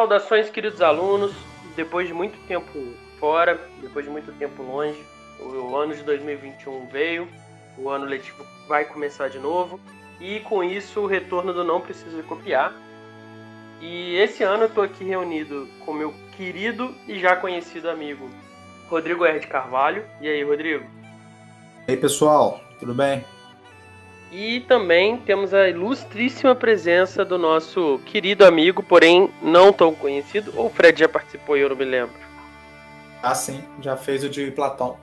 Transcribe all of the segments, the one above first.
Saudações, queridos alunos. Depois de muito tempo fora, depois de muito tempo longe, o ano de 2021 veio, o ano letivo vai começar de novo e com isso o retorno do Não Precisa Copiar. E esse ano eu estou aqui reunido com meu querido e já conhecido amigo Rodrigo R. de Carvalho. E aí, Rodrigo? E aí, pessoal, tudo bem? E também temos a ilustríssima presença do nosso querido amigo, porém não tão conhecido. Ou o Fred já participou e eu não me lembro? Ah, sim, já fez o de Platão.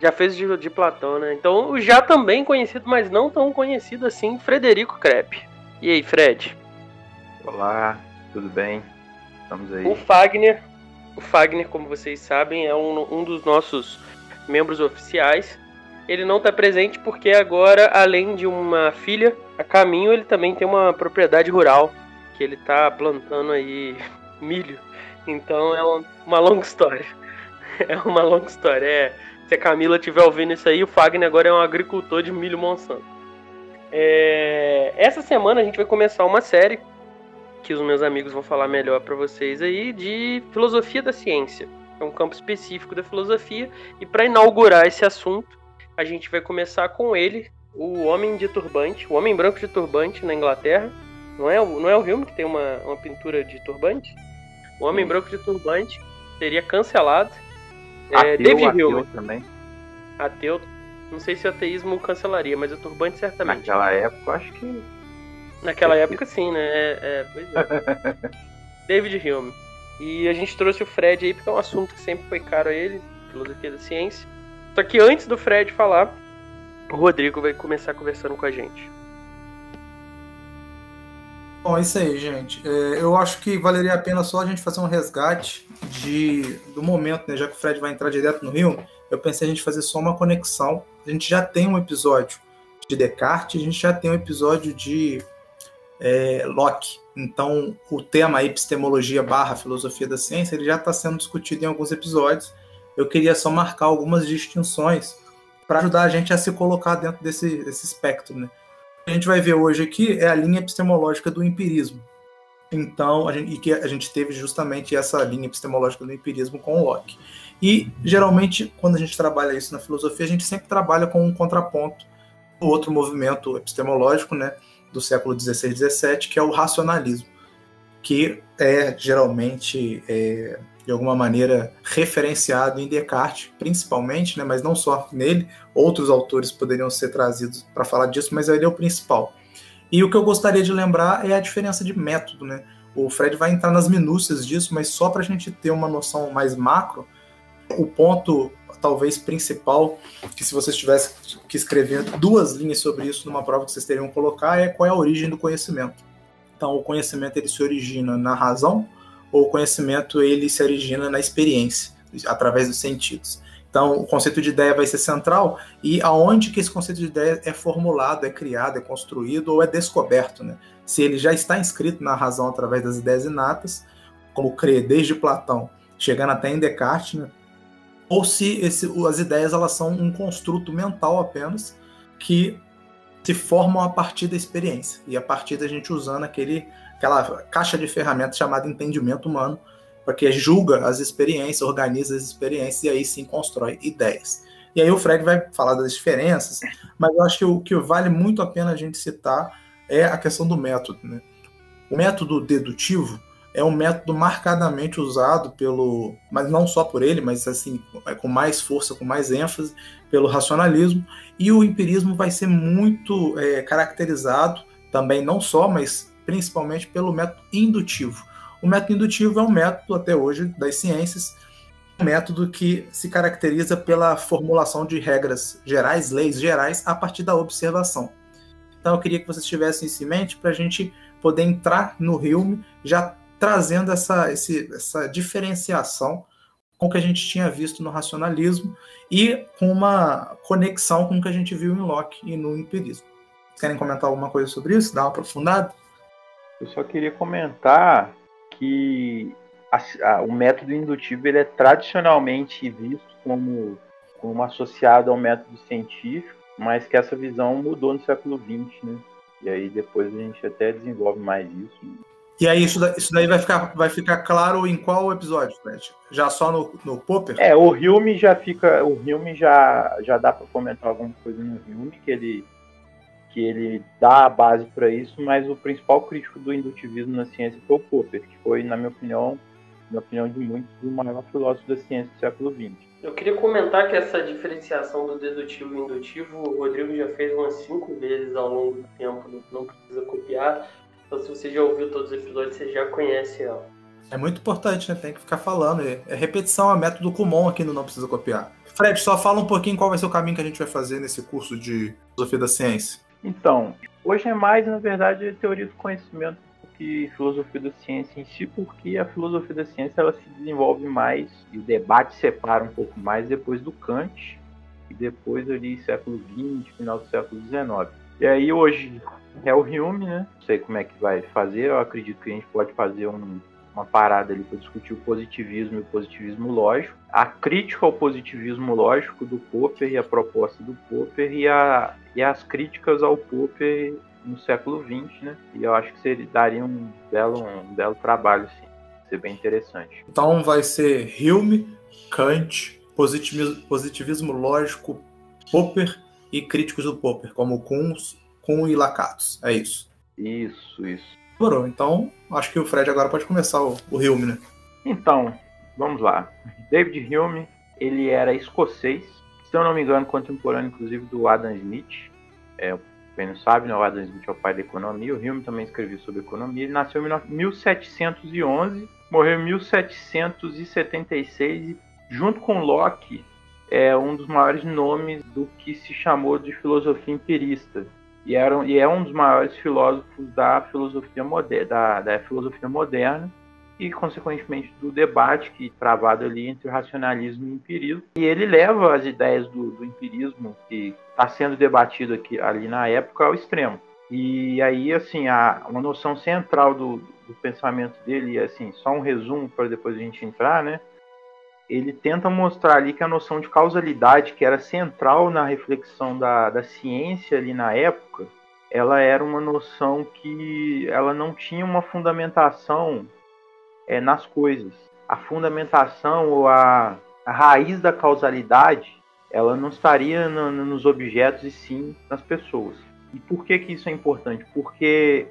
Já fez o de, de Platão, né? Então, o já também conhecido, mas não tão conhecido assim, Frederico Crepe. E aí, Fred? Olá, tudo bem? Estamos aí. O Fagner, o Fagner, como vocês sabem, é um, um dos nossos membros oficiais ele não está presente porque agora, além de uma filha a caminho, ele também tem uma propriedade rural que ele está plantando aí milho. Então é uma longa história. É uma longa história. É, se a Camila estiver ouvindo isso aí, o Fagner agora é um agricultor de milho Monsanto. É, essa semana a gente vai começar uma série que os meus amigos vão falar melhor para vocês aí de filosofia da ciência. É um campo específico da filosofia e para inaugurar esse assunto a gente vai começar com ele, o Homem de Turbante, o Homem Branco de Turbante na Inglaterra. Não é, não é o filme que tem uma, uma pintura de turbante? O Homem Branco de Turbante seria cancelado. É, ateu, David Hume. também. Ateu. Não sei se o ateísmo cancelaria, mas o turbante certamente. Naquela época, acho que. Naquela época, sim, né? É, é, pois é. David Hume. E a gente trouxe o Fred aí porque é um assunto que sempre foi caro a ele, filosofia da ciência. Só que antes do Fred falar, o Rodrigo vai começar conversando com a gente. Bom, é isso aí, gente. É, eu acho que valeria a pena só a gente fazer um resgate de, do momento, né? Já que o Fred vai entrar direto no Rio, eu pensei a gente fazer só uma conexão. A gente já tem um episódio de Descartes, a gente já tem um episódio de é, Locke. Então, o tema epistemologia barra filosofia da ciência, ele já está sendo discutido em alguns episódios eu queria só marcar algumas distinções para ajudar a gente a se colocar dentro desse, desse espectro. Né? O que a gente vai ver hoje aqui é a linha epistemológica do empirismo. Então, gente, e que a gente teve justamente essa linha epistemológica do empirismo com Locke. E, geralmente, quando a gente trabalha isso na filosofia, a gente sempre trabalha com um contraponto do outro movimento epistemológico, né, do século XVI e XVII, que é o racionalismo, que é geralmente é, de alguma maneira referenciado em Descartes, principalmente, né, mas não só nele, outros autores poderiam ser trazidos para falar disso, mas ele é o principal. E o que eu gostaria de lembrar é a diferença de método, né? O Fred vai entrar nas minúcias disso, mas só para a gente ter uma noção mais macro, o ponto talvez principal, que se vocês tivessem que escrever duas linhas sobre isso numa prova que vocês teriam que colocar, é qual é a origem do conhecimento. Então, o conhecimento ele se origina na razão, ou o conhecimento ele se origina na experiência, através dos sentidos. Então, o conceito de ideia vai ser central e aonde que esse conceito de ideia é formulado, é criado, é construído ou é descoberto, né? Se ele já está inscrito na razão através das ideias inatas, como crer desde Platão, chegando até em Descartes, né? ou se esse, as ideias elas são um construto mental apenas que se formam a partir da experiência e a partir da gente usando aquele aquela caixa de ferramentas chamada entendimento humano, porque julga as experiências, organiza as experiências e aí sim constrói ideias. E aí o Fred vai falar das diferenças, mas eu acho que o que vale muito a pena a gente citar é a questão do método. Né? O método dedutivo é um método marcadamente usado pelo, mas não só por ele, mas assim com mais força, com mais ênfase pelo racionalismo, e o empirismo vai ser muito é, caracterizado também não só, mas principalmente pelo método indutivo. O método indutivo é um método, até hoje, das ciências, um método que se caracteriza pela formulação de regras gerais, leis gerais, a partir da observação. Então, eu queria que vocês tivessem isso em mente para a gente poder entrar no Hilme já trazendo essa, esse, essa diferenciação com o que a gente tinha visto no racionalismo e com uma conexão com o que a gente viu em Locke e no empirismo. Querem comentar alguma coisa sobre isso? Dar uma aprofundada? Eu só queria comentar que a, a, o método indutivo ele é tradicionalmente visto como, como associado ao método científico, mas que essa visão mudou no século XX, né? E aí depois a gente até desenvolve mais isso. E aí, isso, isso daí vai ficar, vai ficar claro em qual episódio, Fred? Já só no, no Popper? É, o Hilme já fica. O Hilme já, já dá para comentar alguma coisa no Hilme, que ele, que ele dá a base para isso, mas o principal crítico do indutivismo na ciência foi o Popper, que foi, na minha opinião, na opinião de muitos, o maior filósofo da ciência do século XX. Eu queria comentar que essa diferenciação do dedutivo e indutivo, o Rodrigo já fez umas cinco vezes ao longo do tempo, não precisa copiar. Então, se você já ouviu todos os episódios, você já conhece ela. É muito importante, né? Tem que ficar falando. É repetição, é método comum aqui no Não Precisa Copiar. Fred, só fala um pouquinho qual vai ser o caminho que a gente vai fazer nesse curso de filosofia da ciência. Então, hoje é mais, na verdade, teoria do conhecimento que filosofia da ciência em si, porque a filosofia da ciência ela se desenvolve mais e o debate separa um pouco mais depois do Kant e depois ali século XX, final do século XIX. E aí hoje é o Hume, né? Não sei como é que vai fazer, eu acredito que a gente pode fazer um, uma parada ali para discutir o positivismo e o positivismo lógico, a crítica ao positivismo lógico do Popper e a proposta do Popper e, a, e as críticas ao Popper no século XX, né? E eu acho que seria, daria um belo, um belo trabalho, sim. Ser bem interessante. Então vai ser Hume, Kant, positivismo, positivismo lógico, Popper e críticos do Popper, como Kuhn, Kuhn e Lakatos. É isso. Isso, isso. Demorou. Então, acho que o Fred agora pode começar o, o Hume, né? Então, vamos lá. David Hume, ele era escocês, se eu não me engano, contemporâneo, inclusive, do Adam Smith. É, quem não sabe, né, o Adam Smith é o pai da economia. O Hume também escreveu sobre economia. Ele nasceu em 1711, morreu em 1776 e, junto com Locke, é um dos maiores nomes do que se chamou de filosofia empirista. E, era, e é um dos maiores filósofos da filosofia, moder, da, da filosofia moderna e, consequentemente, do debate que travado ali entre racionalismo e empirismo. E ele leva as ideias do, do empirismo que está sendo debatido aqui, ali na época ao extremo. E aí, assim, a, uma noção central do, do pensamento dele, assim, só um resumo para depois a gente entrar, né? Ele tenta mostrar ali que a noção de causalidade, que era central na reflexão da, da ciência ali na época, ela era uma noção que ela não tinha uma fundamentação é, nas coisas. A fundamentação ou a, a raiz da causalidade, ela não estaria no, nos objetos e sim nas pessoas. E por que, que isso é importante? Porque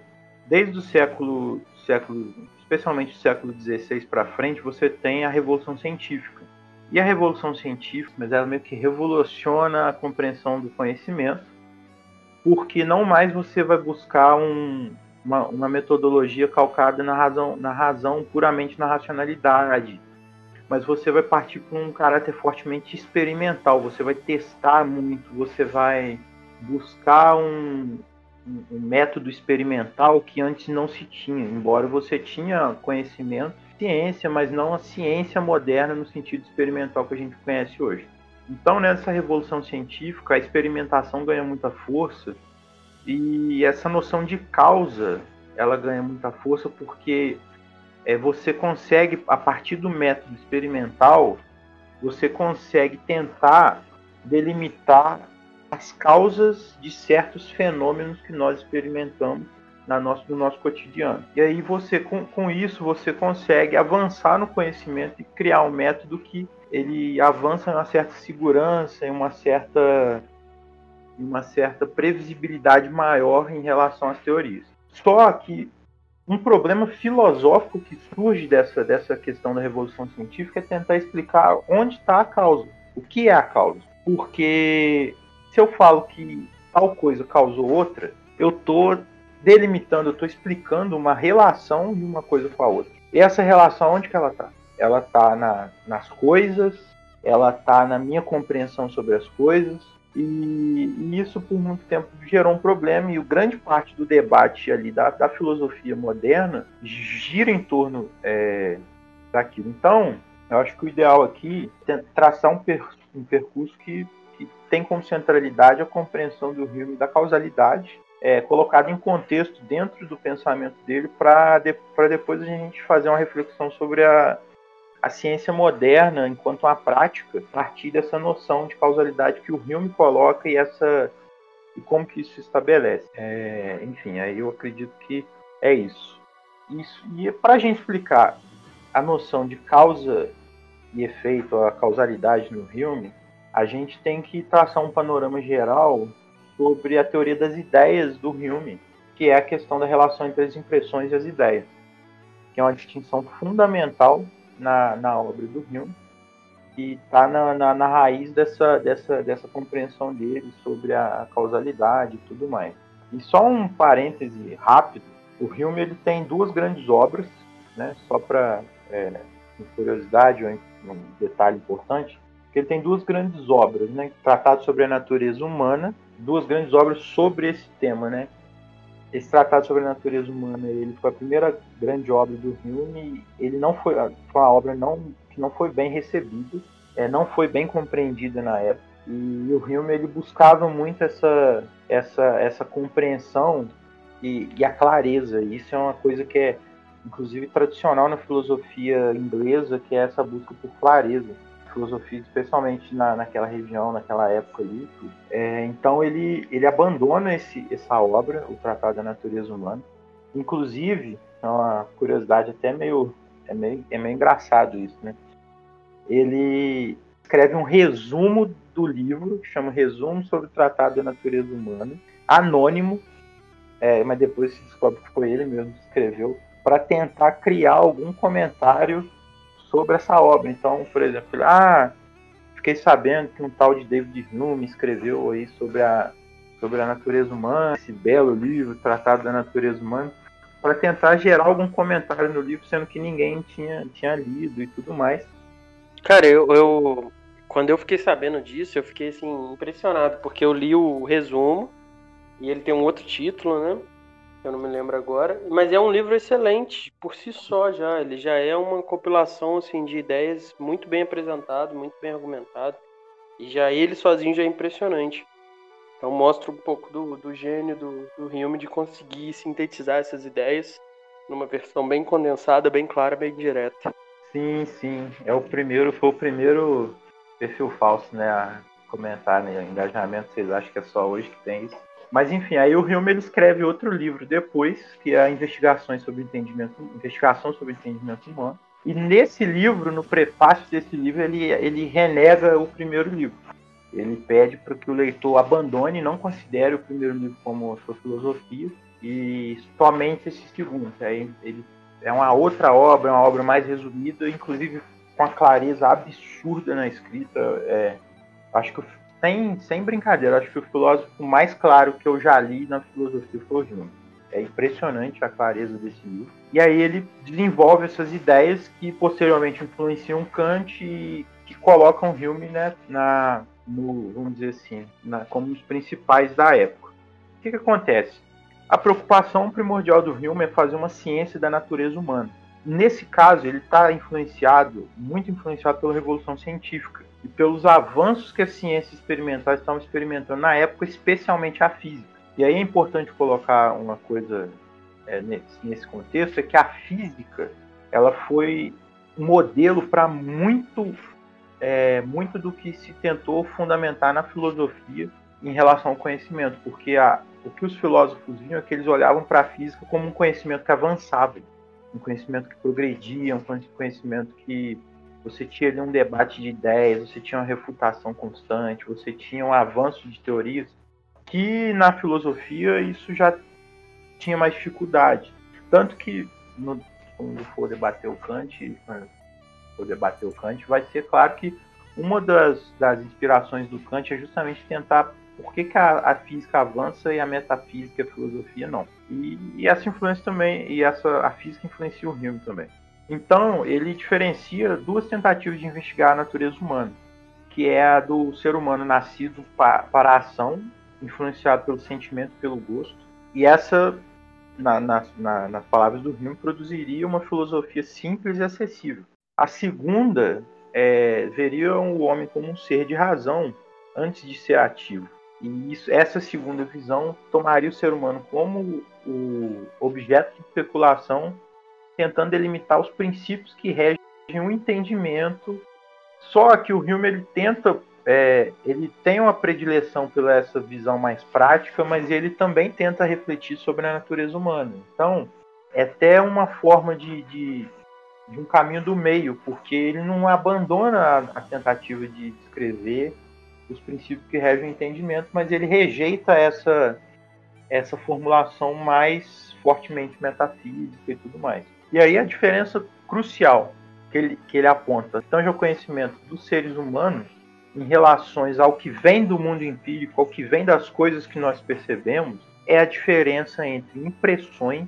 desde o século, século especialmente do século XVI para frente, você tem a Revolução Científica. E a Revolução Científica, mas ela meio que revoluciona a compreensão do conhecimento, porque não mais você vai buscar um, uma, uma metodologia calcada na razão, na razão puramente na racionalidade, mas você vai partir com um caráter fortemente experimental. Você vai testar muito, você vai buscar um, um, método experimental que antes não se tinha, embora você tinha conhecimento, ciência, mas não a ciência moderna no sentido experimental que a gente conhece hoje. Então, nessa revolução científica, a experimentação ganha muita força e essa noção de causa, ela ganha muita força porque é, você consegue, a partir do método experimental, você consegue tentar delimitar as causas de certos fenômenos que nós experimentamos na nosso, no nosso cotidiano. E aí você, com, com isso, você consegue avançar no conhecimento e criar um método que ele avança em uma certa segurança, em uma certa uma certa previsibilidade maior em relação às teorias. Só que um problema filosófico que surge dessa, dessa questão da revolução científica é tentar explicar onde está a causa. O que é a causa? Porque se eu falo que tal coisa causou outra, eu estou delimitando, eu estou explicando uma relação de uma coisa com a outra. E essa relação, onde que ela está? Ela está na, nas coisas, ela está na minha compreensão sobre as coisas, e, e, isso por muito tempo gerou um problema e grande parte do debate ali da, da filosofia moderna gira em torno é, daquilo. Então, eu acho que o ideal aqui é traçar um, per, um percurso que, que, tem como centralidade a compreensão do Hume da causalidade, é, colocado em contexto dentro do pensamento dele para de, depois a gente fazer uma reflexão sobre a, a ciência moderna enquanto uma prática a partir dessa noção de causalidade que o Hume coloca e essa e como que isso se estabelece. É, enfim, aí eu acredito que é isso. Isso, e para a gente explicar a noção de causa e efeito, a causalidade no filme, a gente tem que traçar um panorama geral sobre a teoria das ideias do Hume, que é a questão da relação entre as impressões e as ideias, que é uma distinção fundamental na, na obra do Hume e está na, na, na, raiz dessa, dessa, dessa compreensão dele sobre a causalidade e tudo mais. E só um parêntese rápido, o Hume ele tem duas grandes obras, né, só para é, curiosidade ou um detalhe importante, que ele tem duas grandes obras, né, tratado sobre a natureza humana, duas grandes obras sobre esse tema, né, esse tratado sobre a natureza humana ele foi a primeira grande obra do Hume ele não foi foi uma obra não que não foi bem recebida é, não foi bem compreendida na época e o Hume ele buscava muito essa essa essa compreensão e, e a clareza isso é uma coisa que é inclusive tradicional na filosofia inglesa que é essa busca por clareza filosofia, especialmente na, naquela região, naquela época ali. É, então ele, ele abandona esse, essa obra, o Tratado da Natureza Humana. Inclusive, é uma curiosidade até meio é meio, é meio engraçado isso, né? Ele escreve um resumo do livro, que chama Resumo sobre o Tratado da Natureza Humana, anônimo, é, mas depois se descobre que foi ele mesmo que escreveu, para tentar criar algum comentário sobre essa obra. Então, por exemplo, ah, fiquei sabendo que um tal de David Hume escreveu aí sobre a, sobre a natureza humana, esse belo livro, Tratado da Natureza Humana, para tentar gerar algum comentário no livro, sendo que ninguém tinha, tinha lido e tudo mais. Cara, eu, eu quando eu fiquei sabendo disso, eu fiquei assim impressionado, porque eu li o resumo e ele tem um outro título, né? Eu não me lembro agora, mas é um livro excelente por si só já, ele já é uma compilação assim de ideias muito bem apresentado, muito bem argumentado, e já ele sozinho já é impressionante. Então mostra um pouco do, do gênio do, do Hume de conseguir sintetizar essas ideias numa versão bem condensada, bem clara, bem direta. Sim, sim, é o primeiro, foi o primeiro perfil falso, né, a comentar, né, engajamento, vocês acham que é só hoje que tem isso? Mas enfim, aí o Hume ele escreve outro livro depois, que é Investigações sobre Entendimento, Investigação sobre Entendimento Humano. E nesse livro, no prefácio desse livro, ele, ele renega o primeiro livro. Ele pede para que o leitor abandone, não considere o primeiro livro como sua filosofia e somente esse segundo. Aí ele é uma outra obra, uma obra mais resumida, inclusive com a clareza absurda na escrita. É, acho que sem, sem brincadeira, acho que o filósofo mais claro que eu já li na filosofia foi Hume. É impressionante a clareza desse livro. E aí ele desenvolve essas ideias que posteriormente influenciam Kant e que colocam Hume né, na, no, vamos dizer assim, na, como os principais da época. O que, que acontece? A preocupação primordial do Hume é fazer uma ciência da natureza humana. Nesse caso, ele está influenciado, muito influenciado pela Revolução Científica e pelos avanços que as ciências experimentais estavam experimentando na época, especialmente a física. E aí é importante colocar uma coisa é, nesse, nesse contexto, é que a física ela foi modelo para muito, é, muito do que se tentou fundamentar na filosofia em relação ao conhecimento, porque a, o que os filósofos viam é que eles olhavam para a física como um conhecimento que avançava, um conhecimento que progredia, um conhecimento que você tinha ali um debate de ideias, você tinha uma refutação constante, você tinha um avanço de teorias, que na filosofia isso já tinha mais dificuldade. Tanto que, no, quando for debater o Kant, for debater o Kant, vai ser claro que uma das, das inspirações do Kant é justamente tentar por que, que a, a, física avança e a metafísica e a filosofia não. E, e, essa influência também, e essa a física influencia o Hume também. Então, ele diferencia duas tentativas de investigar a natureza humana, que é a do ser humano nascido pa, para a ação, influenciado pelo sentimento, pelo gosto, e essa, na, na, na, nas palavras do Hume, produziria uma filosofia simples e acessível. A segunda é, veria o homem como um ser de razão antes de ser ativo. E isso, essa segunda visão tomaria o ser humano como o objeto de especulação tentando delimitar os princípios que regem o entendimento. Só que o Hume ele tenta, é, ele tem uma predileção pela essa visão mais prática, mas ele também tenta refletir sobre a natureza humana. Então, é até uma forma de, de, de um caminho do meio, porque ele não abandona a, a tentativa de descrever os princípios que regem o entendimento, mas ele rejeita essa, essa formulação mais fortemente metafísica e tudo mais. E aí a diferença crucial que ele, que ele aponta, tanto ao conhecimento dos seres humanos, em relações ao que vem do mundo empírico, ao que vem das coisas que nós percebemos, é a diferença entre impressões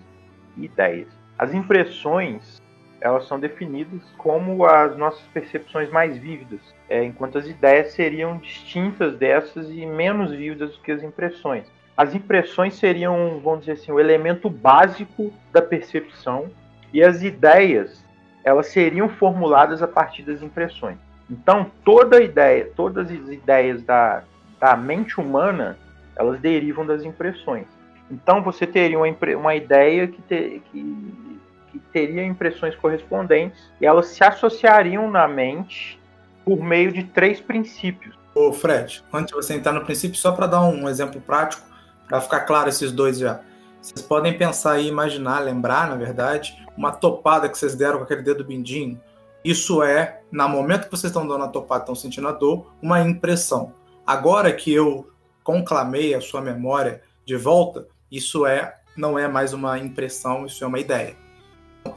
e ideias. As impressões elas são definidas como as nossas percepções mais vívidas, é, enquanto as ideias seriam distintas dessas e menos vívidas do que as impressões. As impressões seriam, vamos dizer assim, o elemento básico da percepção e as ideias elas seriam formuladas a partir das impressões. Então, toda ideia, todas as ideias da, da mente humana, elas derivam das impressões. Então, você teria uma, uma ideia que, te, que, teria impressões correspondentes e elas se associariam na mente por meio de três princípios. Ô Fred, antes de você entrar no princípio, só para dar um exemplo prático, para ficar claro esses dois já. Vocês podem pensar e imaginar, lembrar, na verdade, uma topada que vocês deram com aquele dedo bindinho. Isso é, no momento que vocês estão dando a topada, estão sentindo a dor, uma impressão. Agora que eu conclamei a sua memória de volta, isso é não é mais uma impressão, isso é uma ideia.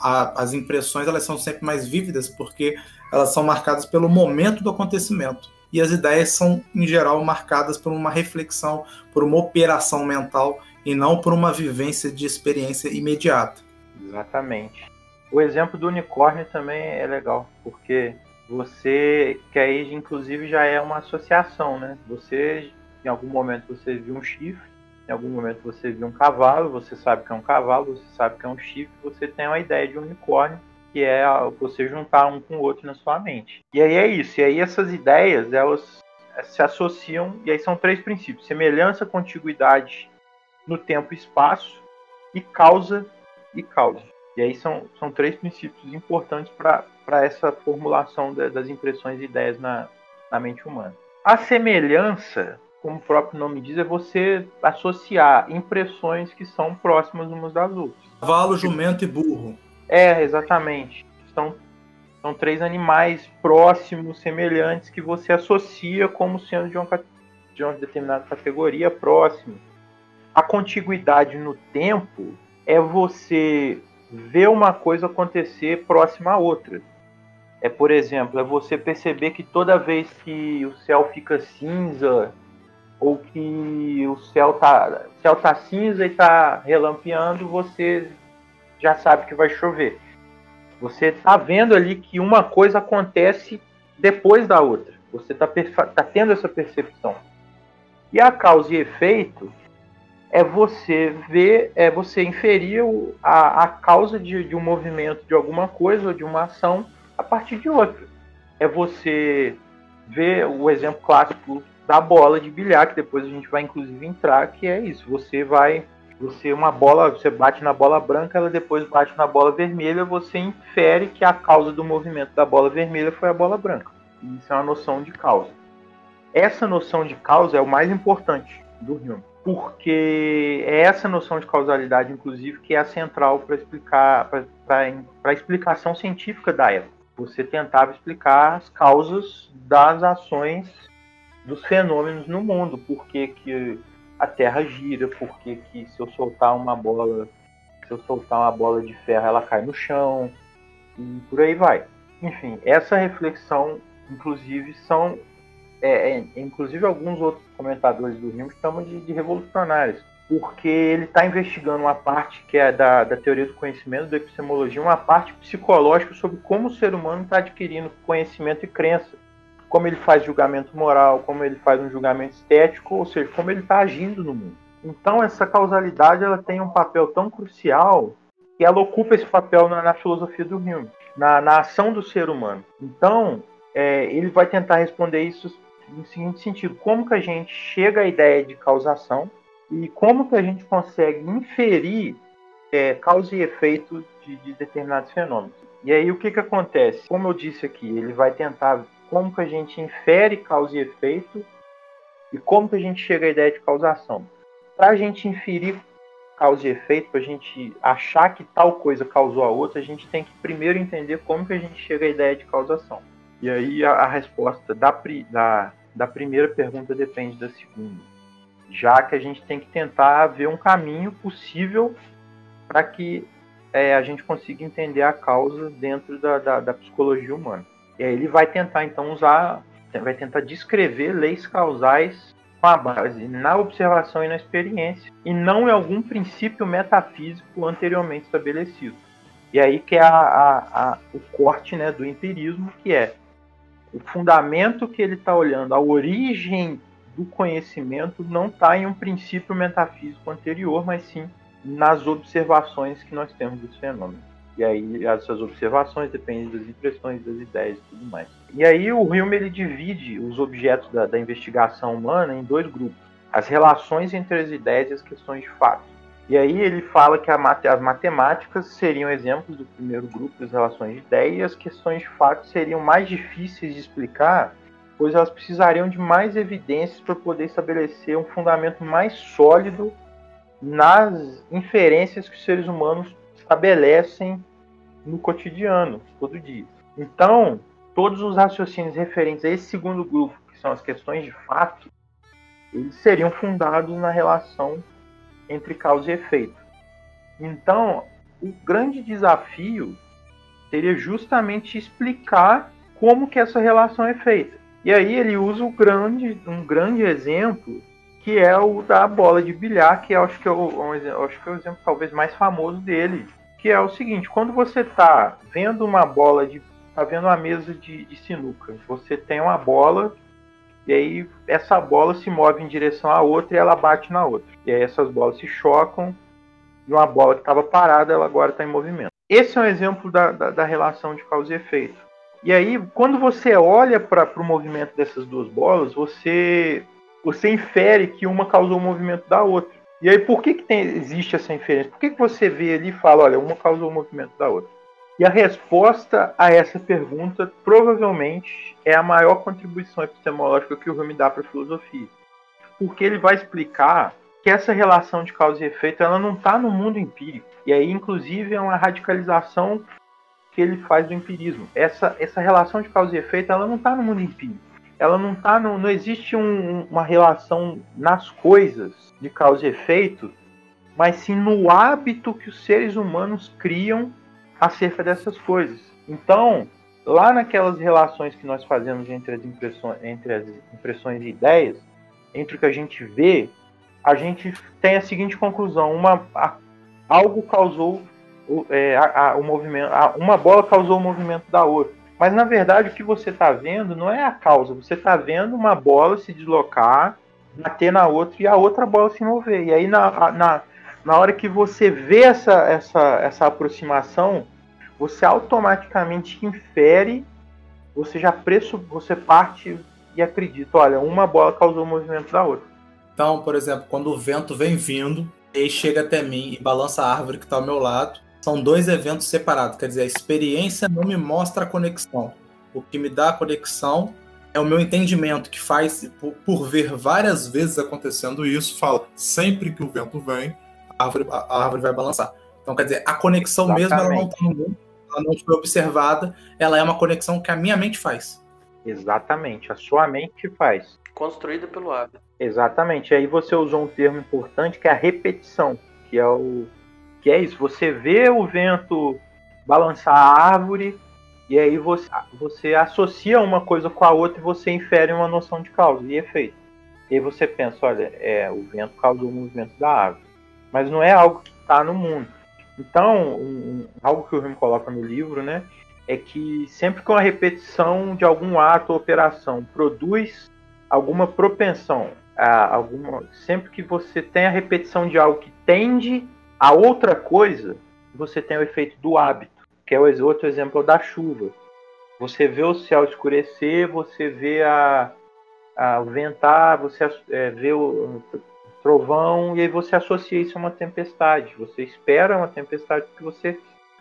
A, as impressões elas são sempre mais vívidas porque elas são marcadas pelo momento do acontecimento e as ideias são em geral marcadas por uma reflexão, por uma operação mental e não por uma vivência de experiência imediata. Exatamente. O exemplo do unicórnio também é legal, porque você que aí inclusive já é uma associação, né? Você em algum momento você viu um chifre, em algum momento você viu um cavalo, você sabe que é um cavalo, você sabe que é um chifre, você tem uma ideia de um unicórnio, que é você juntar um com o outro na sua mente. E aí é isso, e aí essas ideias, elas se associam, e aí são três princípios: semelhança, contiguidade no tempo e espaço, e causa e causa. E aí são, são três princípios importantes para essa formulação das impressões e ideias na, na mente humana. A semelhança, como o próprio nome diz, é você associar impressões que são próximas umas das outras. Cavalo, jumento e burro. É, exatamente. São, são três animais próximos, semelhantes, que você associa como sendo de uma, de uma determinada categoria próxima a contiguidade no tempo é você ver uma coisa acontecer próxima a outra. É, por exemplo, é você perceber que toda vez que o céu fica cinza ou que o céu tá, céu tá cinza e tá relampeando, você já sabe que vai chover. Você tá vendo ali que uma coisa acontece depois da outra. Você tá, tá tendo essa percepção. E a causa e efeito é você ver, é você inferir a, a causa de, de um movimento de alguma coisa ou de uma ação a partir de outra. É você ver o exemplo clássico da bola de bilhar, que depois a gente vai inclusive entrar, que é isso. Você vai, você uma bola, você bate na bola branca, ela depois bate na bola vermelha, você infere que a causa do movimento da bola vermelha foi a bola branca. Isso é uma noção de causa. Essa noção de causa é o mais importante do Hume porque é essa noção de causalidade, inclusive, que é a central para explicar para a explicação científica da época. Você tentava explicar as causas das ações dos fenômenos no mundo, por que, que a Terra gira, por que, que se eu soltar uma bola, se eu soltar uma bola de ferro, ela cai no chão, e por aí vai. Enfim, essa reflexão, inclusive, são é, é, inclusive alguns outros comentadores do Rio chamam de, de revolucionários, porque ele está investigando uma parte que é da, da teoria do conhecimento, da epistemologia, uma parte psicológica sobre como o ser humano está adquirindo conhecimento e crença, como ele faz julgamento moral, como ele faz um julgamento estético, ou seja, como ele está agindo no mundo. Então essa causalidade ela tem um papel tão crucial que ela ocupa esse papel na, na filosofia do Hume, na, na ação do ser humano. Então é, ele vai tentar responder isso no seguinte sentido: como que a gente chega à ideia de causação e como que a gente consegue inferir é, causa e efeito de, de, determinados fenômenos. E aí o que, que acontece? Como eu disse aqui, ele vai tentar como que a gente infere causa e efeito e como que a gente chega à ideia de causação. Para a gente inferir causa e efeito, para a gente achar que tal coisa causou a outra, a gente tem que primeiro entender como que a gente chega à ideia de causação. E aí a, a resposta da, da, da primeira pergunta depende da segunda. Já que a gente tem que tentar ver um caminho possível para que é, a gente consiga entender a causa dentro da, da, da psicologia humana. Ele vai tentar então usar, vai tentar descrever leis causais com a base na observação e na experiência, e não em algum princípio metafísico anteriormente estabelecido. E aí que é a, a, a, o corte né, do empirismo, que é o fundamento que ele está olhando, a origem do conhecimento não está em um princípio metafísico anterior, mas sim nas observações que nós temos dos fenômenos. E aí essas observações dependem das impressões, das ideias e tudo mais. E aí o Hume ele divide os objetos da, da investigação humana em dois grupos: as relações entre as ideias e as questões de fato. E aí ele fala que mate, as matemáticas seriam exemplos do primeiro grupo das relações de ideia e as questões de fato seriam mais difíceis de explicar, pois elas precisariam de mais evidências para poder estabelecer um fundamento mais sólido nas inferências que os seres humanos estabelecem no cotidiano, todo dia. Então, todos os raciocínios referentes a esse segundo grupo, que são as questões de fato, eles seriam fundados na relação entre causa e efeito. Então, o grande desafio seria justamente explicar como que essa relação é feita. E aí ele usa um grande, um grande exemplo que é o da bola de bilhar, que acho que é o, um, acho que é o exemplo talvez mais famoso dele, que é o seguinte, quando você está vendo uma bola de. está vendo uma mesa de, de sinuca, você tem uma bola e aí essa bola se move em direção à outra e ela bate na outra. E aí essas bolas se chocam e uma bola que estava parada, ela agora está em movimento. Esse é um exemplo da, da, da, relação de causa e efeito. E aí, quando você olha para o movimento dessas duas bolas, você, você infere que uma causou o movimento da outra. E aí, por que, que tem, existe essa inferência? Por que, que você vê ali e fala, olha, uma causou o movimento da outra? E a resposta a essa pergunta provavelmente é a maior contribuição epistemológica que o Hume dá para a filosofia. Porque ele vai explicar que essa relação de causa e efeito ela não está no mundo empírico. E aí, inclusive, é uma radicalização que ele faz do empirismo. Essa, essa relação de causa e efeito ela não está no mundo empírico ela não tá no, não existe um, uma relação nas coisas de causa e efeito, mas sim no hábito que os seres humanos criam acerca dessas coisas. Então, lá naquelas relações que nós fazemos entre as impressões, entre as impressões e ideias, entre o que a gente vê, a gente tem a seguinte conclusão: uma, a, algo causou é, a, a, o movimento, uma bola causou o movimento da outra. Mas na verdade o que você está vendo não é a causa, você está vendo uma bola se deslocar, bater na outra e a outra bola se mover. E aí na, na, na hora que você vê essa, essa, essa aproximação, você automaticamente infere, você já preço, você parte e acredita, olha, uma bola causou o movimento da outra. Então, por exemplo, quando o vento vem vindo, ele chega até mim e balança a árvore que está ao meu lado, são dois eventos separados. Quer dizer, a experiência não me mostra a conexão. O que me dá a conexão é o meu entendimento, que faz, por, por ver várias vezes acontecendo isso, fala: sempre que o vento vem, a árvore, a árvore vai balançar. Então, quer dizer, a conexão Exatamente. mesmo ela não está no mundo, ela não foi observada, ela é uma conexão que a minha mente faz. Exatamente, a sua mente faz. Construída pelo hábito. Exatamente. Aí você usou um termo importante que é a repetição, que é o que é isso, você vê o vento balançar a árvore e aí você, você associa uma coisa com a outra e você infere uma noção de causa e efeito. E aí você pensa, olha, é, o vento causou o movimento da árvore. Mas não é algo que está no mundo. Então, um, algo que o Rimo coloca no livro, né, é que sempre que uma repetição de algum ato ou operação produz alguma propensão, a alguma, sempre que você tem a repetição de algo que tende a outra coisa, você tem o efeito do hábito, que é o outro exemplo da chuva. Você vê o céu escurecer, você vê a, a ventar, você é, vê o, trovão e aí você associa isso a uma tempestade. Você espera uma tempestade porque você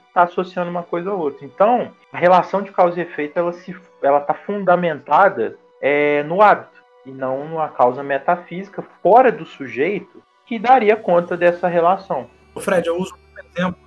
está associando uma coisa a outra. Então, a relação de causa e efeito ela ela está fundamentada é, no hábito e não numa causa metafísica fora do sujeito que daria conta dessa relação. Fred, eu uso um exemplo.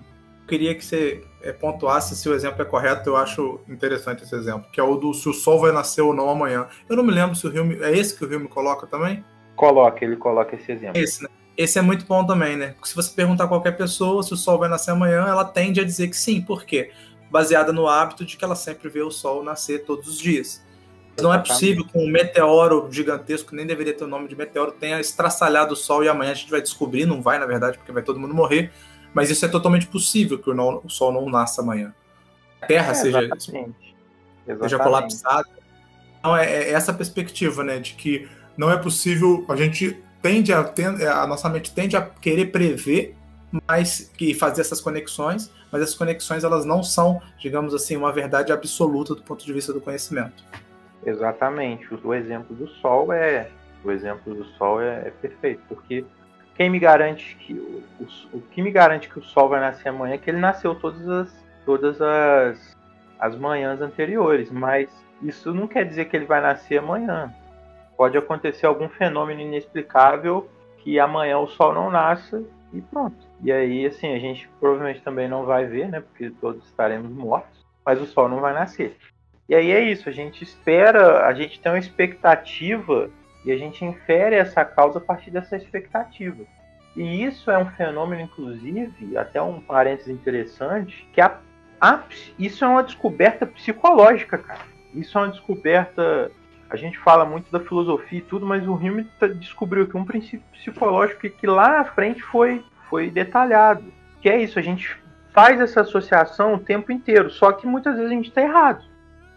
Eu queria que você é, pontuasse se o exemplo é correto. Eu acho interessante esse exemplo, que é o do se o sol vai nascer ou não amanhã. Eu não me lembro se o Rio é esse que o Rio me coloca também. Coloca, ele coloca esse exemplo. Esse, né? Esse é muito bom também, né? Porque se você perguntar a qualquer pessoa se o sol vai nascer amanhã, ela tende a dizer que sim. Por quê? Baseada no hábito de que ela sempre vê o sol nascer todos os dias. Não é possível que um meteoro gigantesco, nem deveria ter o nome de meteoro, tenha estraçalhado o Sol e amanhã a gente vai descobrir, não vai, na verdade, porque vai todo mundo morrer, mas isso é totalmente possível que o, não, o Sol não nasça amanhã. A Terra é, seja, exatamente. seja colapsada. Então, é, é, essa perspectiva, né, de que não é possível, a gente tende a, a nossa mente tende a querer prever mas que fazer essas conexões, mas essas conexões elas não são, digamos assim, uma verdade absoluta do ponto de vista do conhecimento. Exatamente. O exemplo do Sol é o exemplo do Sol é, é perfeito, porque quem me garante que o, o, o, que me garante que o Sol vai nascer amanhã é que ele nasceu todas as todas as, as manhãs anteriores, mas isso não quer dizer que ele vai nascer amanhã. Pode acontecer algum fenômeno inexplicável que amanhã o Sol não nasça e pronto. E aí, assim, a gente provavelmente também não vai ver, né? Porque todos estaremos mortos, mas o Sol não vai nascer. E aí é isso, a gente espera, a gente tem uma expectativa e a gente infere essa causa a partir dessa expectativa. E isso é um fenômeno, inclusive, até um parênteses interessante, que a, a, isso é uma descoberta psicológica, cara. Isso é uma descoberta. A gente fala muito da filosofia e tudo, mas o Hume descobriu que um princípio psicológico que, que lá na frente foi, foi detalhado. Que é isso, a gente faz essa associação o tempo inteiro, só que muitas vezes a gente está errado.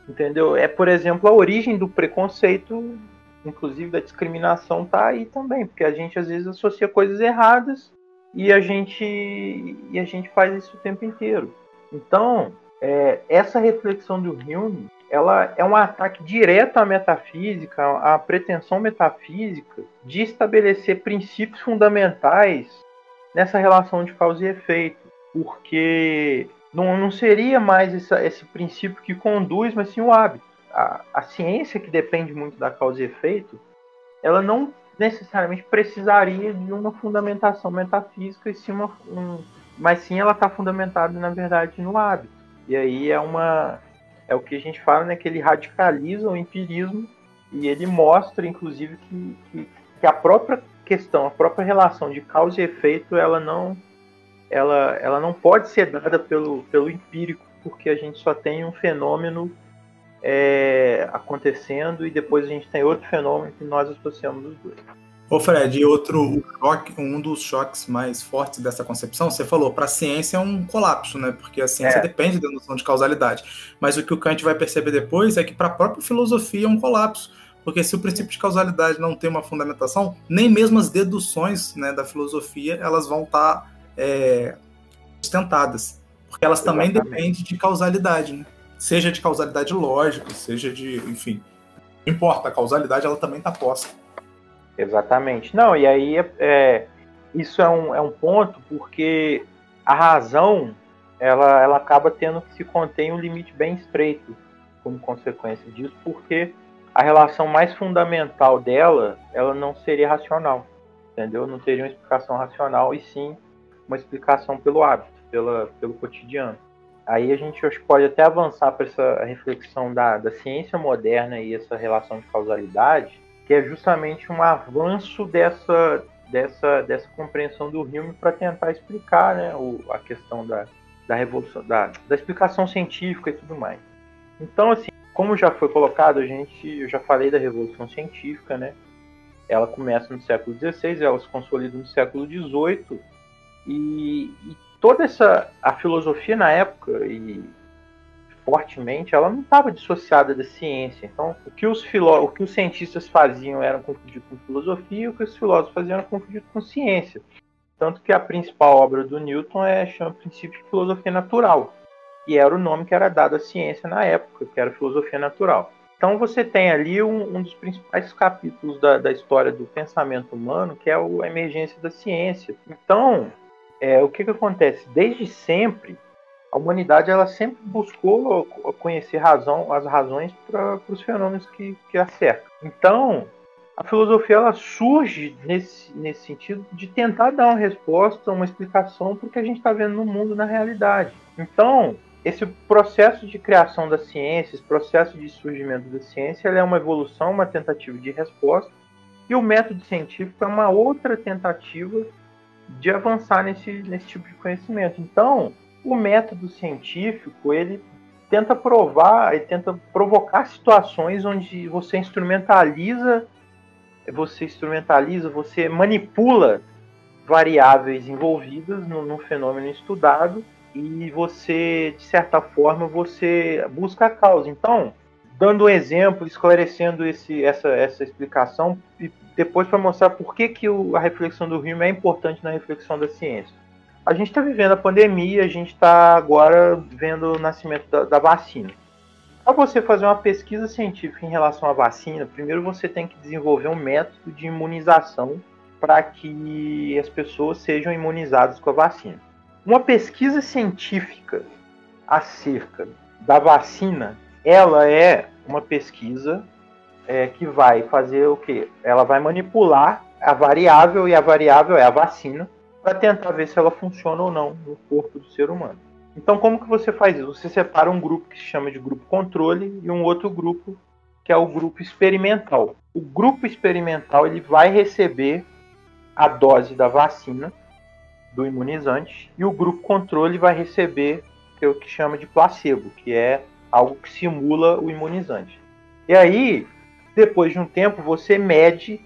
Entendeu? É, por exemplo, a origem do preconceito, inclusive da discriminação, tá aí também, porque a gente às vezes associa coisas erradas e a gente e a gente faz isso o tempo inteiro. Então, é, essa reflexão do Hume, ela é um ataque direto à metafísica, à pretensão metafísica de estabelecer princípios fundamentais nessa relação de causa e efeito, porque não, não seria mais essa, esse princípio que conduz, mas sim o hábito. A, a ciência, que depende muito da causa e efeito, ela não necessariamente precisaria de uma fundamentação metafísica, e sim uma, um, mas sim ela está fundamentada, na verdade, no hábito. E aí é uma é o que a gente fala, né, que ele radicaliza o empirismo e ele mostra, inclusive, que, que, que a própria questão, a própria relação de causa e efeito, ela não ela, ela não pode ser dada pelo, pelo empírico, porque a gente só tem um fenômeno é, acontecendo e depois a gente tem outro fenômeno que nós associamos os dois. Ô Fred, e outro choque, um dos choques mais fortes dessa concepção, você falou, para a ciência é um colapso, né? Porque a ciência é. depende da noção de causalidade. Mas o que o Kant vai perceber depois é que para a própria filosofia é um colapso. Porque se o princípio de causalidade não tem uma fundamentação, nem mesmo as deduções né, da filosofia elas vão estar tá é, sustentadas. Porque elas também dependem de causalidade, né? Seja de causalidade lógica, seja de. Enfim. Não importa, a causalidade ela também está posta. Exatamente. Não, e aí é, é, isso é um, é um ponto porque a razão ela, ela acaba tendo que se conter em um limite bem estreito como consequência disso, porque a relação mais fundamental dela ela não seria racional, entendeu? Não teria uma explicação racional e sim uma explicação pelo hábito, pela, pelo cotidiano. Aí a gente acho, pode até avançar para essa reflexão da, da ciência moderna e essa relação de causalidade, que é justamente um avanço dessa, dessa, dessa compreensão do Hume para tentar explicar né, o, a questão da, da revolução, da, da explicação científica e tudo mais. Então, assim, como já foi colocado, a gente, eu já falei da revolução científica, né? Ela começa no século XVI, ela se consolida no século XVIII e, e, toda essa a filosofia na época e fortemente ela não estava dissociada da ciência. Então, o que os filó o que os cientistas faziam era confundido com filosofia, e o que os filósofos faziam era confundido com ciência. Tanto que a principal obra do Newton é chama Princípio de Filosofia Natural, e era o nome que era dado à ciência na época, que era filosofia natural. Então você tem ali um, um dos principais capítulos da, da, história do pensamento humano, que é o, a emergência da ciência. Então, é, o que, que acontece? Desde sempre, a humanidade ela sempre buscou conhecer razão, as razões para os fenômenos que, que a cercam. Então, a filosofia ela surge nesse, nesse sentido de tentar dar uma resposta, uma explicação para o que a gente está vendo no mundo na realidade. Então, esse processo de criação da ciência, esse processo de surgimento da ciência, é uma evolução, uma tentativa de resposta, e o método científico é uma outra tentativa de avançar nesse, nesse tipo de conhecimento. Então, o método científico, ele tenta provar, ele tenta provocar situações onde você instrumentaliza, você instrumentaliza, você manipula variáveis envolvidas no, no fenômeno estudado e você, de certa forma, você busca a causa. Então, dando um exemplo, esclarecendo esse, essa, essa explicação, e depois para mostrar por que, que o, a reflexão do Hume é importante na reflexão da ciência. A gente está vivendo a pandemia, a gente está agora vendo o nascimento da, da vacina. Para você fazer uma pesquisa científica em relação à vacina, primeiro você tem que desenvolver um método de imunização para que as pessoas sejam imunizadas com a vacina. Uma pesquisa científica acerca da vacina, ela é uma pesquisa é, que vai fazer o quê? Ela vai manipular a variável e a variável é a vacina para tentar ver se ela funciona ou não no corpo do ser humano. Então, como que você faz isso? Você separa um grupo que se chama de grupo controle e um outro grupo que é o grupo experimental. O grupo experimental ele vai receber a dose da vacina do imunizante e o grupo controle vai receber o que chama de placebo, que é algo que simula o imunizante. E aí, depois de um tempo, você mede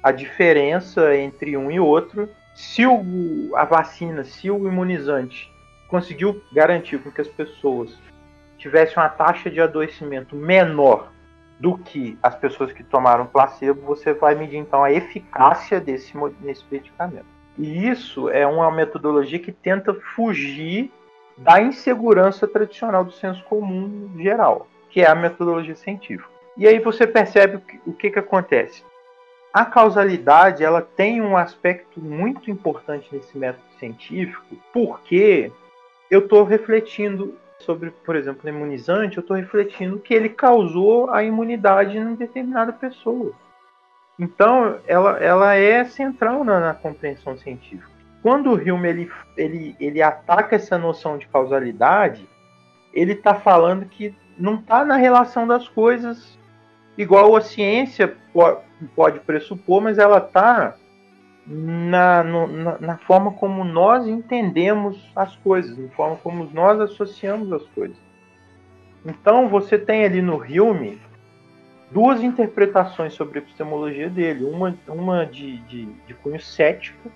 a diferença entre um e outro. Se o, a vacina, se o imunizante conseguiu garantir com que as pessoas tivessem uma taxa de adoecimento menor do que as pessoas que tomaram placebo, você vai medir então a eficácia desse, desse medicamento. E isso é uma metodologia que tenta fugir da insegurança tradicional do senso comum geral, que é a metodologia científica. E aí você percebe o que, que, acontece. A causalidade ela tem um aspecto muito importante nesse método científico, porque eu estou refletindo sobre, por exemplo, imunizante, eu estou refletindo que ele causou a imunidade em determinada pessoa. Então, ela, ela é central na, na compreensão científica. Quando o Hume ele, ele, ele ataca essa noção de causalidade, ele está falando que não está na relação das coisas igual a ciência pode pressupor, mas ela está na, na, na, forma como nós entendemos as coisas, na forma como nós associamos as coisas. Então você tem ali no Hume duas interpretações sobre a epistemologia dele. Uma, uma de, de, de cunho cético,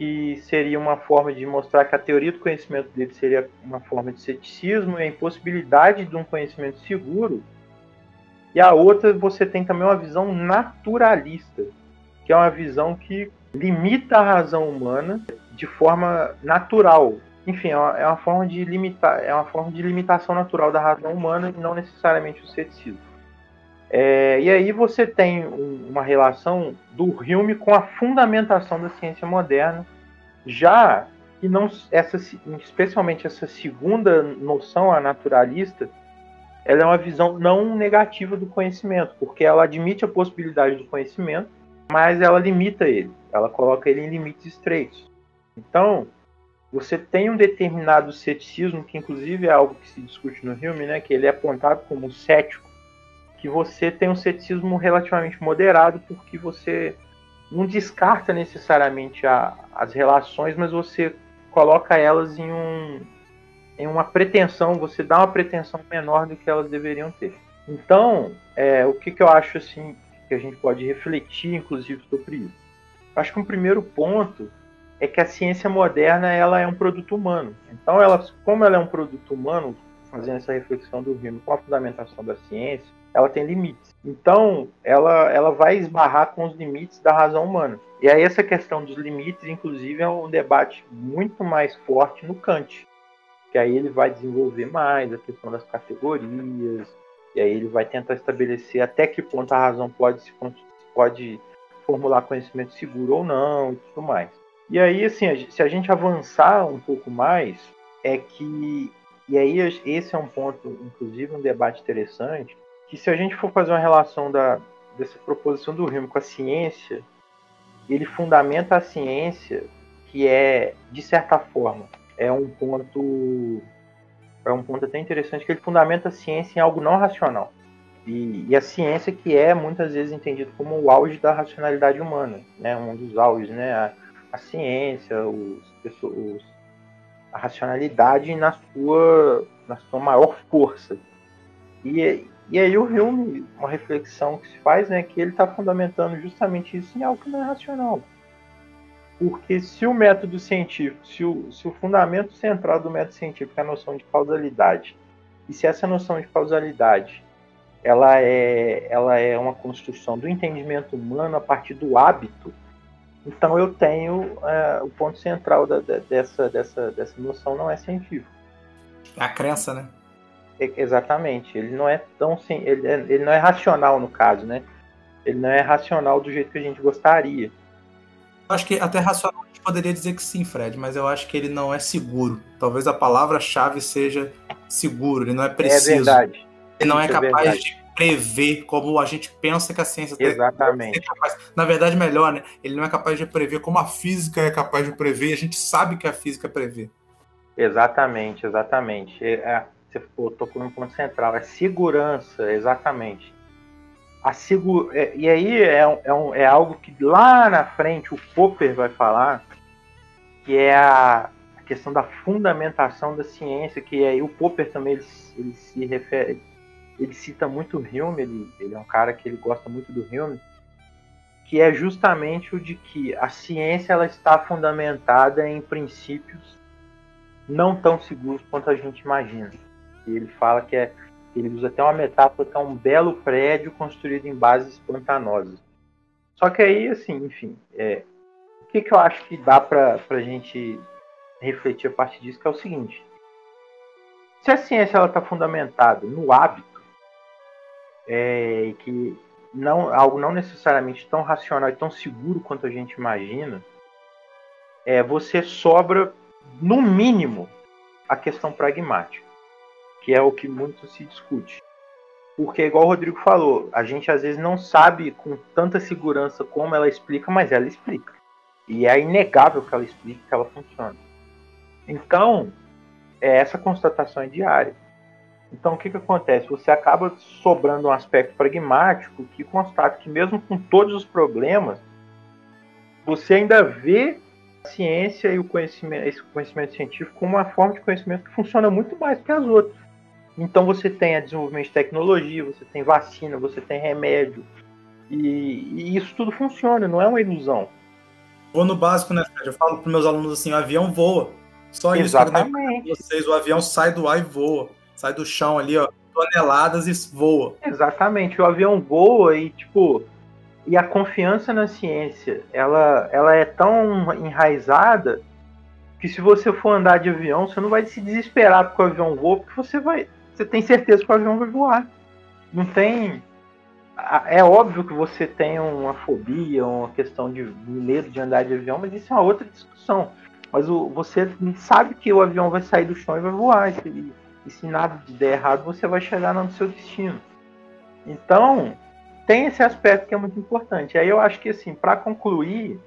que seria uma forma de mostrar que a teoria do conhecimento dele seria uma forma de ceticismo e a impossibilidade de um conhecimento seguro. E a outra, você tem também uma visão naturalista, que é uma visão que limita a razão humana de forma natural. Enfim, é uma, é uma forma de limitar, é uma forma de limitação natural da razão humana e não necessariamente o ceticismo. É, e aí você tem uma relação do Hume com a fundamentação da ciência moderna, já que não essa especialmente essa segunda noção a naturalista, ela é uma visão não negativa do conhecimento, porque ela admite a possibilidade do conhecimento, mas ela limita ele, ela coloca ele em limites estreitos. Então, você tem um determinado ceticismo, que inclusive é algo que se discute no Hume, né, que ele é apontado como cético, que você tem um ceticismo relativamente moderado, porque você não descarta necessariamente a, as relações, mas você coloca elas em, um, em uma pretensão, você dá uma pretensão menor do que elas deveriam ter. Então, é, o que, que eu acho assim que a gente pode refletir, inclusive, sobre isso? Eu acho que um primeiro ponto é que a ciência moderna ela é um produto humano. Então, ela, como ela é um produto humano, fazendo essa reflexão do Rino com a fundamentação da ciência, ela tem limites. Então, ela, ela vai esbarrar com os limites da razão humana. E aí essa questão dos limites, inclusive, é um debate muito mais forte no Kant. Que aí ele vai desenvolver mais a questão das categorias, e aí ele vai tentar estabelecer até que ponto a razão pode se pode formular conhecimento seguro ou não e tudo mais. E aí, assim, se a gente avançar um pouco mais, é que e aí esse é um ponto, inclusive, um debate interessante, que se a gente for fazer uma relação da, dessa proposição do Hume com a ciência, ele fundamenta a ciência, que é, de certa forma, é um ponto é um ponto até interessante que ele fundamenta a ciência em algo não racional. E, e, a ciência que é muitas vezes entendido como o auge da racionalidade humana, né? Um dos auges, né? A, a ciência, os, os, a racionalidade na sua, na sua maior força. E, e aí o Hume, uma reflexão que se faz, né, que ele está fundamentando justamente isso em algo que não é racional. Porque se o método científico, se o, se o fundamento central do método científico é a noção de causalidade, e se essa noção de causalidade ela é, ela é uma construção do entendimento humano a partir do hábito, então eu tenho é, o ponto central da, da, dessa, dessa, dessa noção não é científico. A crença, né? É, exatamente. Ele não é tão ele, é, ele não é racional no caso, né? Ele não é racional do jeito que a gente gostaria. Acho que até racional a gente poderia dizer que sim, Fred, mas eu acho que ele não é seguro. Talvez a palavra-chave seja seguro, ele não é, é preciso. É verdade. Ele não é é capaz é de prever como a gente pensa que a ciência Exatamente. É capaz. Na verdade, melhor, né? Ele não é capaz de prever como a física é capaz de prever. A gente sabe que a física prevê. Exatamente, exatamente. É, você tocou no ponto central. É segurança, exatamente. A segura, é, e aí é, é, um, é algo que lá na frente o Popper vai falar, que é a, a questão da fundamentação da ciência, que aí o Popper também ele, ele se refere, ele cita muito o Hume, ele, ele é um cara que ele gosta muito do Hume, que é justamente o de que a ciência ela está fundamentada em princípios não tão seguros quanto a gente imagina. Ele fala que é ele usa até uma metáfora que é um belo prédio construído em bases pantanosas. Só que aí, assim, enfim, é, o que, que eu acho que dá para a gente refletir a partir disso, que é o seguinte. Se a ciência está fundamentada no hábito, é, que não, algo não necessariamente tão racional e tão seguro quanto a gente imagina, é, você sobra, no mínimo, a questão pragmática que é o que muito se discute. Porque, igual o Rodrigo falou, a gente às vezes não sabe com tanta segurança como ela explica, mas ela explica. E é inegável que ela explique que ela funciona. Então, é essa constatação é diária. Então, o que, que acontece? Você acaba sobrando um aspecto pragmático que constata que, mesmo com todos os problemas, você ainda vê a ciência e o conhecimento, esse conhecimento científico como uma forma de conhecimento que funciona muito mais que as outras. Então você tem a desenvolvimento de tecnologia, você tem vacina, você tem remédio. E, e isso tudo funciona, não é uma ilusão. Vou no básico, né, Fred? Eu falo para meus alunos assim: o avião voa. Só Exatamente. isso. Vocês, o avião sai do ar e voa. Sai do chão ali, ó, toneladas e voa. Exatamente. O avião voa e, tipo, e a confiança na ciência, ela, ela é tão enraizada que se você for andar de avião, você não vai se desesperar porque o avião voa, porque você vai, você tem certeza que o avião vai voar. Não tem. É óbvio que você tem uma fobia, uma questão de medo de andar de avião, mas isso é uma outra discussão. Mas o, você sabe que o avião vai sair do chão e vai voar. E, e se nada der errado, você vai chegar no seu destino. Então, tem esse aspecto que é muito importante. Aí eu acho que, assim, para concluir,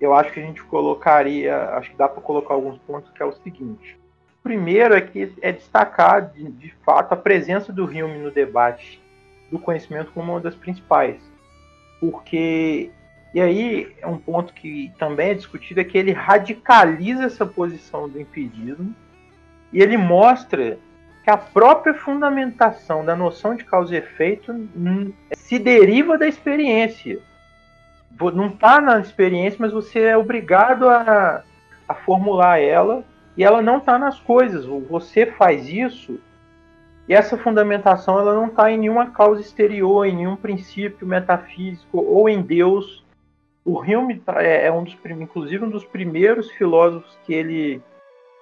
eu acho que a gente colocaria, acho que dá para colocar alguns pontos que é o seguinte primeiro é que é destacar, de, de fato, a presença do Hume no debate do conhecimento como uma das principais. Porque, e aí é um ponto que também é discutido, é que ele radicaliza essa posição do empirismo e ele mostra que a própria fundamentação da noção de causa e efeito se deriva da experiência. Não está na experiência, mas você é obrigado a, a formular ela e ela não está nas coisas. Você faz isso e essa fundamentação ela não está em nenhuma causa exterior, em nenhum princípio metafísico ou em Deus. O Hume é, é um dos, inclusive um dos primeiros filósofos que ele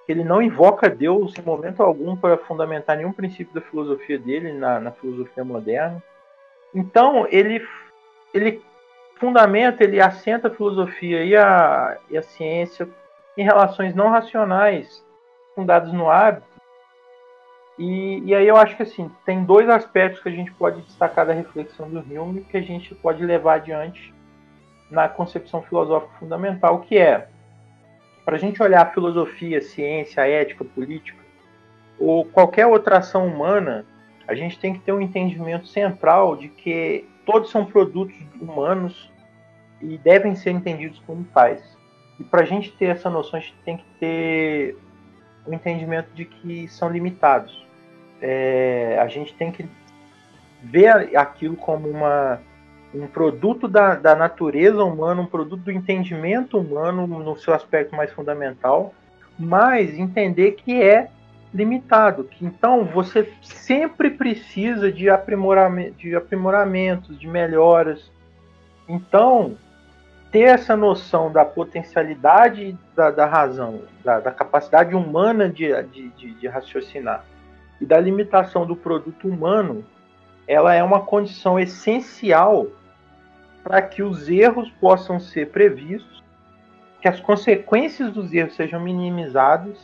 ele não invoca Deus em momento algum para fundamentar nenhum princípio da filosofia dele na, na filosofia moderna. Então ele ele fundamenta, ele assenta a filosofia e a, e a ciência em relações não racionais fundadas no hábito E, e aí eu acho que assim, tem dois aspectos que a gente pode destacar da reflexão do Hume que a gente pode levar adiante na concepção filosófica fundamental, que é para a gente olhar a filosofia, a ciência, a ética, a política, ou qualquer outra ação humana, a gente tem que ter um entendimento central de que todos são produtos humanos e devem ser entendidos como tais. E para a gente ter essa noção, a gente tem que ter o um entendimento de que são limitados. É, a gente tem que ver aquilo como uma, um produto da, da natureza humana, um produto do entendimento humano no seu aspecto mais fundamental, mas entender que é limitado. Que então você sempre precisa de, aprimoramento, de aprimoramentos, de melhoras. Então, ter essa noção da potencialidade da, da razão, da, da, capacidade humana de, de, de, raciocinar e da limitação do produto humano, ela é uma condição essencial para que os erros possam ser previstos, que as consequências dos erros sejam minimizadas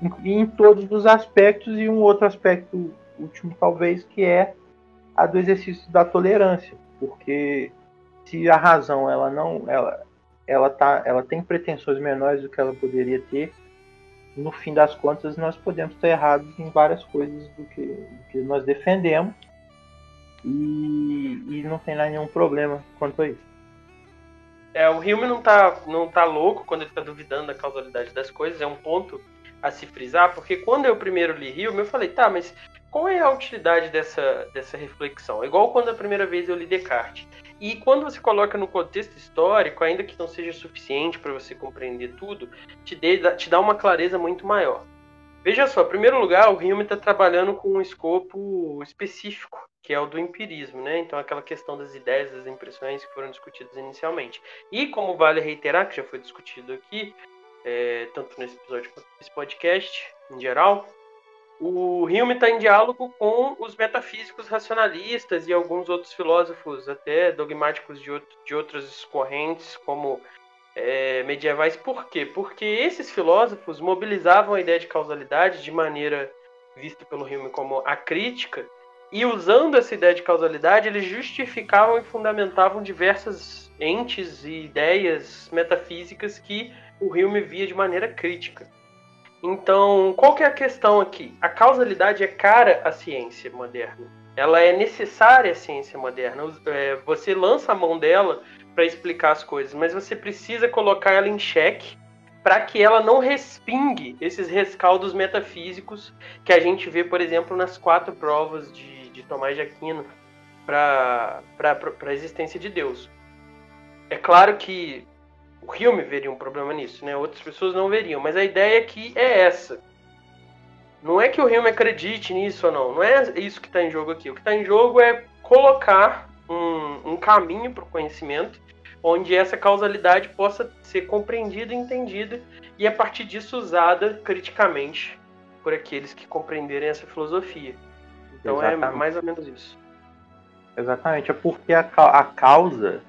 em, em todos os aspectos e um outro aspecto último talvez que é a do exercício da tolerância, porque se a razão ela não ela ela tá ela tem pretensões menores do que ela poderia ter no fim das contas nós podemos estar errados em várias coisas do que, do que nós defendemos e, e não tem lá nenhum problema quanto a isso. É, o Hume não tá, não tá louco quando ele está duvidando da causalidade das coisas, é um ponto a se frisar, porque quando eu primeiro li Hume, eu falei, tá, mas qual é a utilidade dessa, dessa reflexão? É igual quando a primeira vez eu li Descartes. E quando você coloca no contexto histórico, ainda que não seja suficiente para você compreender tudo, te, dê, te dá uma clareza muito maior. Veja só, em primeiro lugar, o Hume está trabalhando com um escopo específico, que é o do empirismo, né? Então, aquela questão das ideias, das impressões que foram discutidas inicialmente. E, como vale reiterar, que já foi discutido aqui, é, tanto nesse episódio quanto nesse podcast, em geral, o Hume está em diálogo com os metafísicos racionalistas e alguns outros filósofos, até dogmáticos de, outro, de outras correntes, como é, medievais. Por quê? Porque esses filósofos mobilizavam a ideia de causalidade de maneira vista pelo Hume como a crítica, e usando essa ideia de causalidade, eles justificavam e fundamentavam diversas entes e ideias metafísicas que o Hume via de maneira crítica. Então, qual que é a questão aqui? A causalidade é cara à ciência moderna. Ela é necessária à ciência moderna. É, você lança a mão dela para explicar as coisas, mas você precisa colocar ela em xeque para que ela não respingue esses rescaldos metafísicos que a gente vê, por exemplo, nas quatro provas de, de Tomás de Aquino para a existência de Deus. É claro que o Hume veria um problema nisso, né? Outras pessoas não veriam, mas a ideia aqui é essa. Não é que o Hume acredite nisso ou não, não é isso que está em jogo aqui. O que está em jogo é colocar um, um caminho para o conhecimento onde essa causalidade possa ser compreendida e entendida e a partir disso usada criticamente por aqueles que compreenderem essa filosofia. Então é Exatamente. é mais ou menos isso. Exatamente, é porque a, a causa,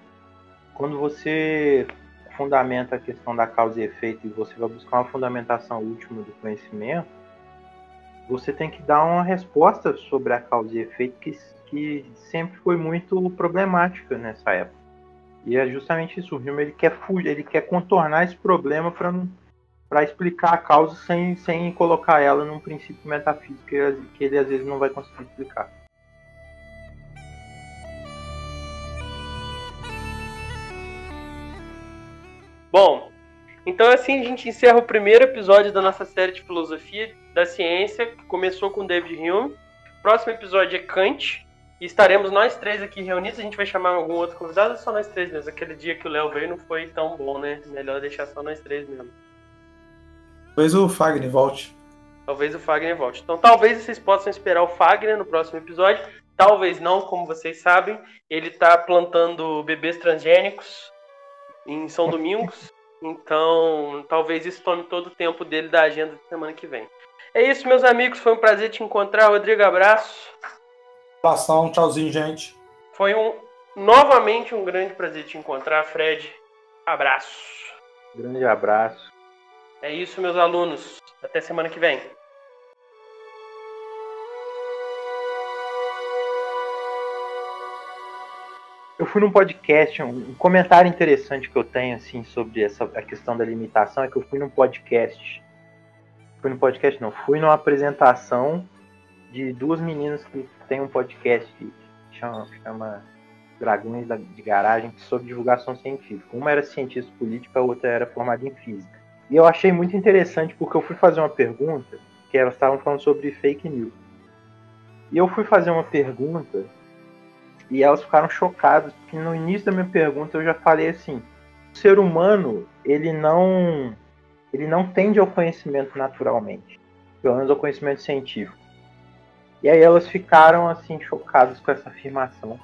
quando você fundamenta a questão da causa e efeito e você vai buscar uma fundamentação última do conhecimento, você tem que dar uma resposta sobre a causa e efeito que, que sempre foi muito problemática nessa época. E é justamente isso, o Hume ele quer fugir, ele quer contornar esse problema para para explicar a causa sem, sem colocar ela num princípio metafísico que ele, que ele às vezes não vai conseguir explicar. Bom, então assim a gente encerra o primeiro episódio da nossa série de filosofia da ciência, que começou com David Hume. Próximo episódio é Kant. E estaremos nós três aqui reunidos. A gente vai chamar algum outro convidado ou só nós três mesmo? Aquele dia que o Léo veio não foi tão bom, né? Melhor deixar só nós três mesmo. Talvez o Fagner volte. Talvez o Fagner volte. Então talvez vocês possam esperar o Fagner no próximo episódio. Talvez não, como vocês sabem. Ele está plantando bebês transgênicos em São Domingos. Então, talvez isso tome todo o tempo dele da agenda de semana que vem. É isso, meus amigos. Foi um prazer te encontrar. Rodrigo, abraço. Abração, tchauzinho, gente. Foi um novamente um grande prazer te encontrar, Fred. Abraço. Grande abraço. É isso, meus alunos. Até semana que vem. Fui num podcast, um, comentário interessante que eu tenho assim sobre essa a questão da limitação é que eu fui num podcast. Fui no podcast não, fui numa apresentação de duas meninas que tem um podcast que chama, chama Dragões de Garagem sobre divulgação científica. Uma era cientista política, a outra era formada em física. E eu achei muito interessante porque eu fui fazer uma pergunta que elas estavam falando sobre fake news. E eu fui fazer uma pergunta e elas ficaram chocadas, porque no início da minha pergunta eu já falei assim: o ser humano, ele não ele não tende ao conhecimento naturalmente, pelo menos ao conhecimento científico. E aí elas ficaram assim chocadas com essa afirmação.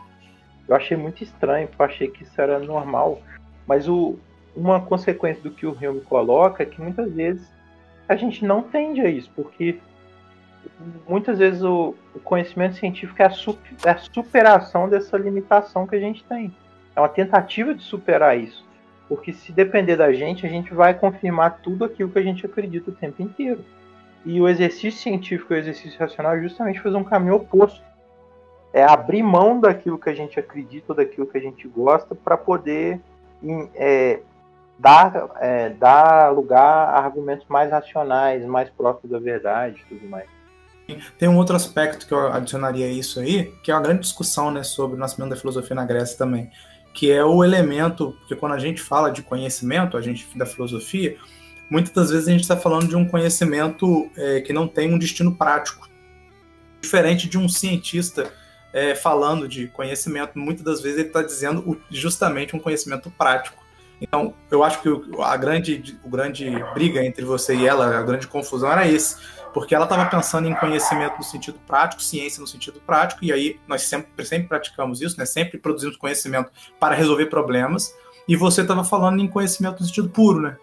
Eu achei muito estranho, porque eu achei que isso era normal, mas o, uma consequência do que o Rio me coloca é que muitas vezes a gente não tende a isso, porque muitas vezes o, o conhecimento científico é a, super, é a, superação dessa limitação que a gente tem. É uma tentativa de superar isso. Porque se depender da gente, a gente vai confirmar tudo aquilo que a gente acredita o tempo inteiro. E o exercício científico e o exercício racional é justamente fazer um caminho oposto. É abrir mão daquilo que a gente acredita daquilo que a gente gosta para poder é, dar, é, dar lugar a argumentos mais racionais, mais próximos da verdade e tudo mais. Tem um outro aspecto que eu adicionaria a isso aí, que é uma grande discussão né, sobre o nascimento da filosofia na Grécia também, que é o elemento, porque quando a gente fala de conhecimento, a gente da filosofia, muitas das vezes a gente está falando de um conhecimento é, que não tem um destino prático. Diferente de um cientista é, falando de conhecimento, muitas das vezes ele está dizendo justamente um conhecimento prático. Então, eu acho que a grande, o grande briga entre você e ela, a grande confusão era esse porque ela estava pensando em conhecimento no sentido prático, ciência no sentido prático, e aí nós sempre, sempre praticamos isso, né? sempre produzimos conhecimento para resolver problemas, e você estava falando em conhecimento no sentido puro, né?